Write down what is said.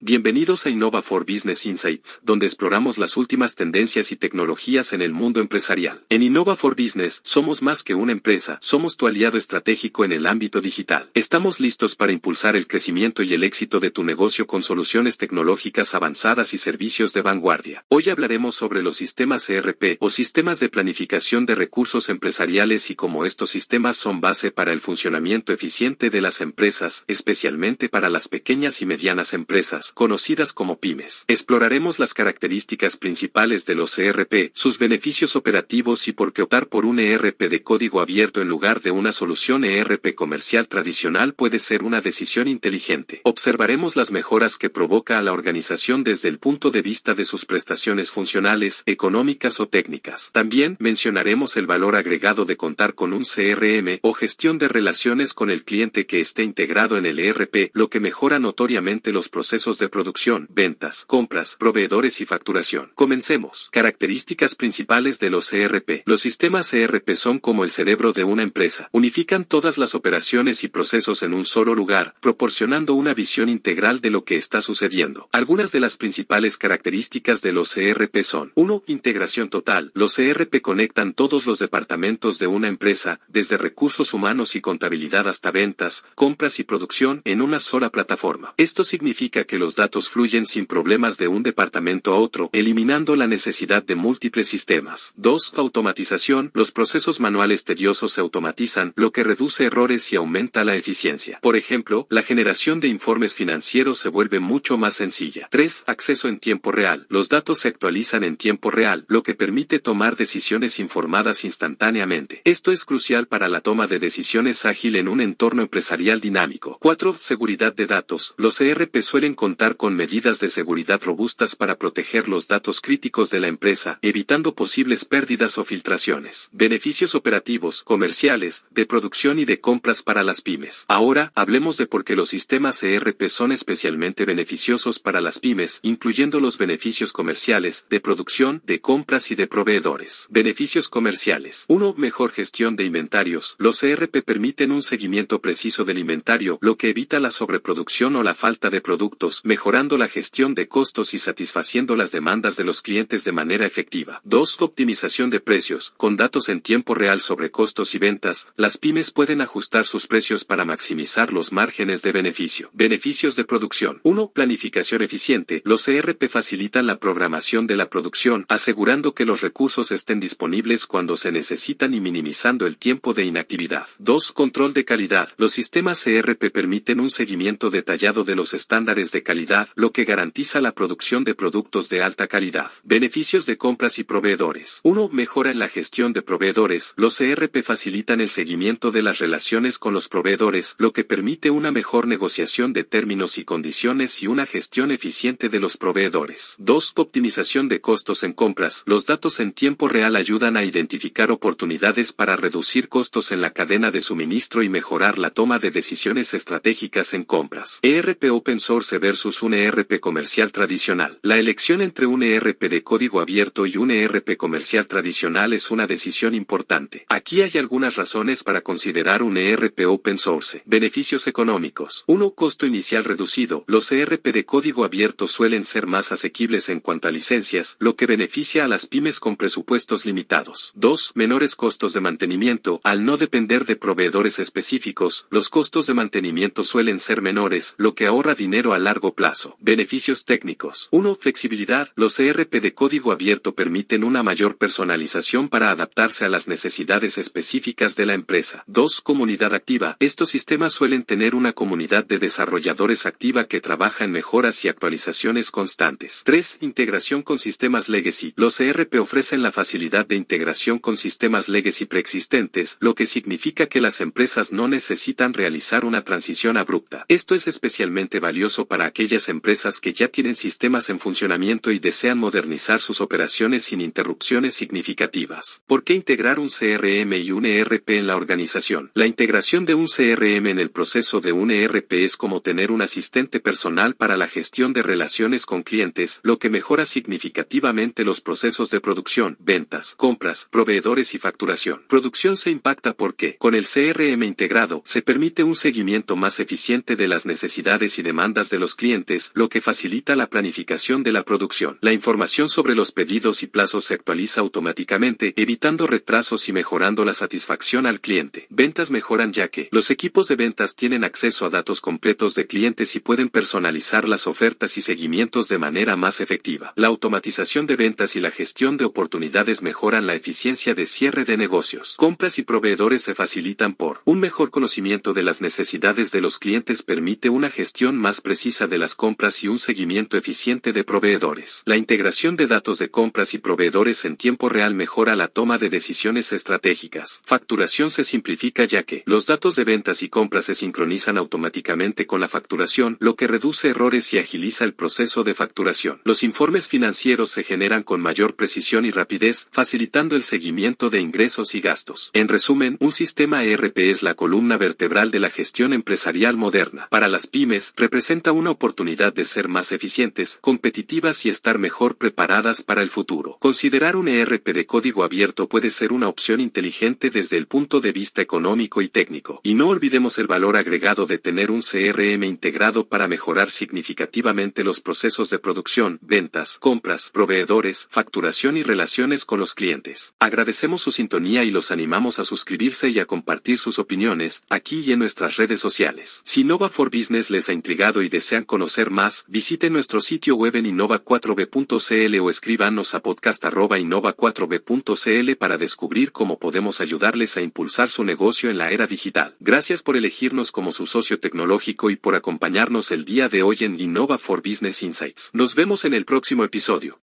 Bienvenidos a Innova for Business Insights, donde exploramos las últimas tendencias y tecnologías en el mundo empresarial. En Innova for Business somos más que una empresa, somos tu aliado estratégico en el ámbito digital. Estamos listos para impulsar el crecimiento y el éxito de tu negocio con soluciones tecnológicas avanzadas y servicios de vanguardia. Hoy hablaremos sobre los sistemas ERP o sistemas de planificación de recursos empresariales y cómo estos sistemas son base para el funcionamiento eficiente de las empresas, especialmente para las pequeñas y medianas empresas conocidas como pymes. Exploraremos las características principales de los ERP, sus beneficios operativos y por qué optar por un ERP de código abierto en lugar de una solución ERP comercial tradicional puede ser una decisión inteligente. Observaremos las mejoras que provoca a la organización desde el punto de vista de sus prestaciones funcionales, económicas o técnicas. También mencionaremos el valor agregado de contar con un CRM o gestión de relaciones con el cliente que esté integrado en el ERP, lo que mejora notoriamente los procesos de producción, ventas, compras, proveedores y facturación. Comencemos. Características principales de los ERP. Los sistemas ERP son como el cerebro de una empresa. Unifican todas las operaciones y procesos en un solo lugar, proporcionando una visión integral de lo que está sucediendo. Algunas de las principales características de los ERP son 1. Integración total. Los ERP conectan todos los departamentos de una empresa, desde recursos humanos y contabilidad hasta ventas, compras y producción, en una sola plataforma. Esto significa que los los datos fluyen sin problemas de un departamento a otro, eliminando la necesidad de múltiples sistemas. 2. Automatización. Los procesos manuales tediosos se automatizan, lo que reduce errores y aumenta la eficiencia. Por ejemplo, la generación de informes financieros se vuelve mucho más sencilla. 3. Acceso en tiempo real. Los datos se actualizan en tiempo real, lo que permite tomar decisiones informadas instantáneamente. Esto es crucial para la toma de decisiones ágil en un entorno empresarial dinámico. 4. Seguridad de datos. Los ERP suelen contar con medidas de seguridad robustas para proteger los datos críticos de la empresa, evitando posibles pérdidas o filtraciones. Beneficios operativos, comerciales, de producción y de compras para las pymes. Ahora, hablemos de por qué los sistemas ERP son especialmente beneficiosos para las pymes, incluyendo los beneficios comerciales, de producción, de compras y de proveedores. Beneficios comerciales. 1. Mejor gestión de inventarios. Los ERP permiten un seguimiento preciso del inventario, lo que evita la sobreproducción o la falta de productos, mejorando la gestión de costos y satisfaciendo las demandas de los clientes de manera efectiva. 2. Optimización de precios. Con datos en tiempo real sobre costos y ventas, las pymes pueden ajustar sus precios para maximizar los márgenes de beneficio. Beneficios de producción. 1. Planificación eficiente. Los ERP facilitan la programación de la producción, asegurando que los recursos estén disponibles cuando se necesitan y minimizando el tiempo de inactividad. 2. Control de calidad. Los sistemas ERP permiten un seguimiento detallado de los estándares de calidad lo que garantiza la producción de productos de alta calidad. Beneficios de compras y proveedores. 1. Mejora en la gestión de proveedores. Los ERP facilitan el seguimiento de las relaciones con los proveedores, lo que permite una mejor negociación de términos y condiciones y una gestión eficiente de los proveedores. 2. Optimización de costos en compras. Los datos en tiempo real ayudan a identificar oportunidades para reducir costos en la cadena de suministro y mejorar la toma de decisiones estratégicas en compras. ERP Open Source versus un ERP comercial tradicional. La elección entre un ERP de código abierto y un ERP comercial tradicional es una decisión importante. Aquí hay algunas razones para considerar un ERP open source. Beneficios económicos. 1. Costo inicial reducido. Los ERP de código abierto suelen ser más asequibles en cuanto a licencias, lo que beneficia a las pymes con presupuestos limitados. 2. Menores costos de mantenimiento. Al no depender de proveedores específicos, los costos de mantenimiento suelen ser menores, lo que ahorra dinero a largo plazo. Beneficios técnicos. 1. Flexibilidad. Los ERP de código abierto permiten una mayor personalización para adaptarse a las necesidades específicas de la empresa. 2. Comunidad activa. Estos sistemas suelen tener una comunidad de desarrolladores activa que trabaja en mejoras y actualizaciones constantes. 3. Integración con sistemas legacy. Los ERP ofrecen la facilidad de integración con sistemas legacy preexistentes, lo que significa que las empresas no necesitan realizar una transición abrupta. Esto es especialmente valioso para aquellas empresas que ya tienen sistemas en funcionamiento y desean modernizar sus operaciones sin interrupciones significativas. ¿Por qué integrar un CRM y un ERP en la organización? La integración de un CRM en el proceso de un ERP es como tener un asistente personal para la gestión de relaciones con clientes, lo que mejora significativamente los procesos de producción, ventas, compras, proveedores y facturación. Producción se impacta porque, con el CRM integrado, se permite un seguimiento más eficiente de las necesidades y demandas de los clientes lo que facilita la planificación de la producción. La información sobre los pedidos y plazos se actualiza automáticamente, evitando retrasos y mejorando la satisfacción al cliente. Ventas mejoran ya que los equipos de ventas tienen acceso a datos completos de clientes y pueden personalizar las ofertas y seguimientos de manera más efectiva. La automatización de ventas y la gestión de oportunidades mejoran la eficiencia de cierre de negocios. Compras y proveedores se facilitan por un mejor conocimiento de las necesidades de los clientes permite una gestión más precisa de las compras y un seguimiento eficiente de proveedores. La integración de datos de compras y proveedores en tiempo real mejora la toma de decisiones estratégicas. Facturación se simplifica ya que los datos de ventas y compras se sincronizan automáticamente con la facturación, lo que reduce errores y agiliza el proceso de facturación. Los informes financieros se generan con mayor precisión y rapidez, facilitando el seguimiento de ingresos y gastos. En resumen, un sistema ERP es la columna vertebral de la gestión empresarial moderna. Para las pymes, representa una oportunidad de ser más eficientes, competitivas y estar mejor preparadas para el futuro. Considerar un ERP de código abierto puede ser una opción inteligente desde el punto de vista económico y técnico. Y no olvidemos el valor agregado de tener un CRM integrado para mejorar significativamente los procesos de producción, ventas, compras, proveedores, facturación y relaciones con los clientes. Agradecemos su sintonía y los animamos a suscribirse y a compartir sus opiniones aquí y en nuestras redes sociales. Si Nova for Business les ha intrigado y desean conocer más, visiten nuestro sitio web en innova4b.cl o escríbanos a podcast.innova4b.cl para descubrir cómo podemos ayudarles a impulsar su negocio en la era digital. Gracias por elegirnos como su socio tecnológico y por acompañarnos el día de hoy en Innova for Business Insights. Nos vemos en el próximo episodio.